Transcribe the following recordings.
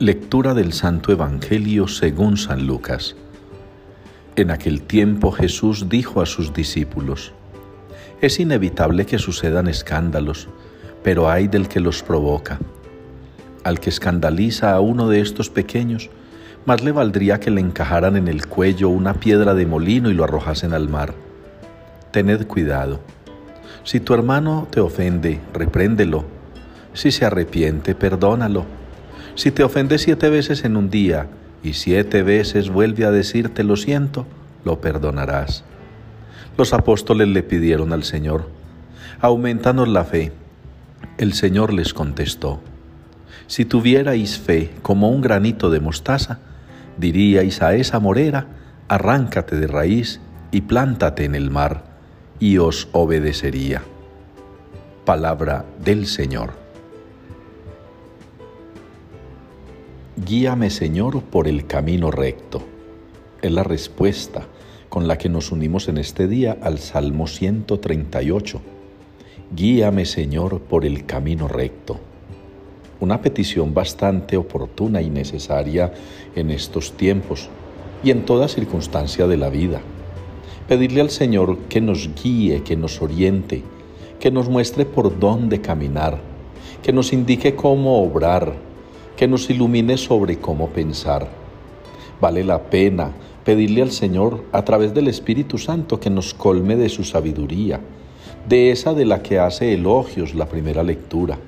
Lectura del Santo Evangelio según San Lucas. En aquel tiempo Jesús dijo a sus discípulos, Es inevitable que sucedan escándalos, pero hay del que los provoca. Al que escandaliza a uno de estos pequeños, más le valdría que le encajaran en el cuello una piedra de molino y lo arrojasen al mar. Tened cuidado. Si tu hermano te ofende, repréndelo. Si se arrepiente, perdónalo si te ofende siete veces en un día y siete veces vuelve a decirte lo siento, lo perdonarás. Los apóstoles le pidieron al Señor, aumentanos la fe. El Señor les contestó, si tuvierais fe como un granito de mostaza, diríais a esa morera, arráncate de raíz y plántate en el mar, y os obedecería. Palabra del Señor. Guíame Señor por el camino recto. Es la respuesta con la que nos unimos en este día al Salmo 138. Guíame Señor por el camino recto. Una petición bastante oportuna y necesaria en estos tiempos y en toda circunstancia de la vida. Pedirle al Señor que nos guíe, que nos oriente, que nos muestre por dónde caminar, que nos indique cómo obrar, que nos ilumine sobre cómo pensar. Vale la pena pedirle al Señor a través del Espíritu Santo que nos colme de su sabiduría, de esa de la que hace elogios la primera lectura,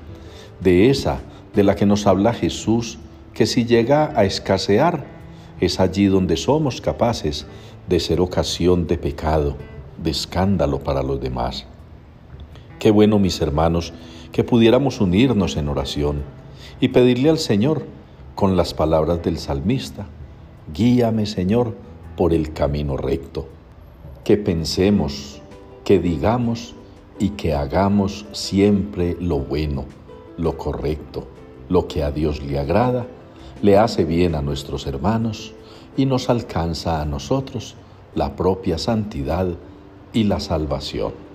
de esa de la que nos habla Jesús, que si llega a escasear, es allí donde somos capaces de ser ocasión de pecado, de escándalo para los demás. Qué bueno, mis hermanos, que pudiéramos unirnos en oración y pedirle al Señor con las palabras del salmista, guíame Señor por el camino recto, que pensemos, que digamos y que hagamos siempre lo bueno, lo correcto, lo que a Dios le agrada, le hace bien a nuestros hermanos y nos alcanza a nosotros la propia santidad y la salvación.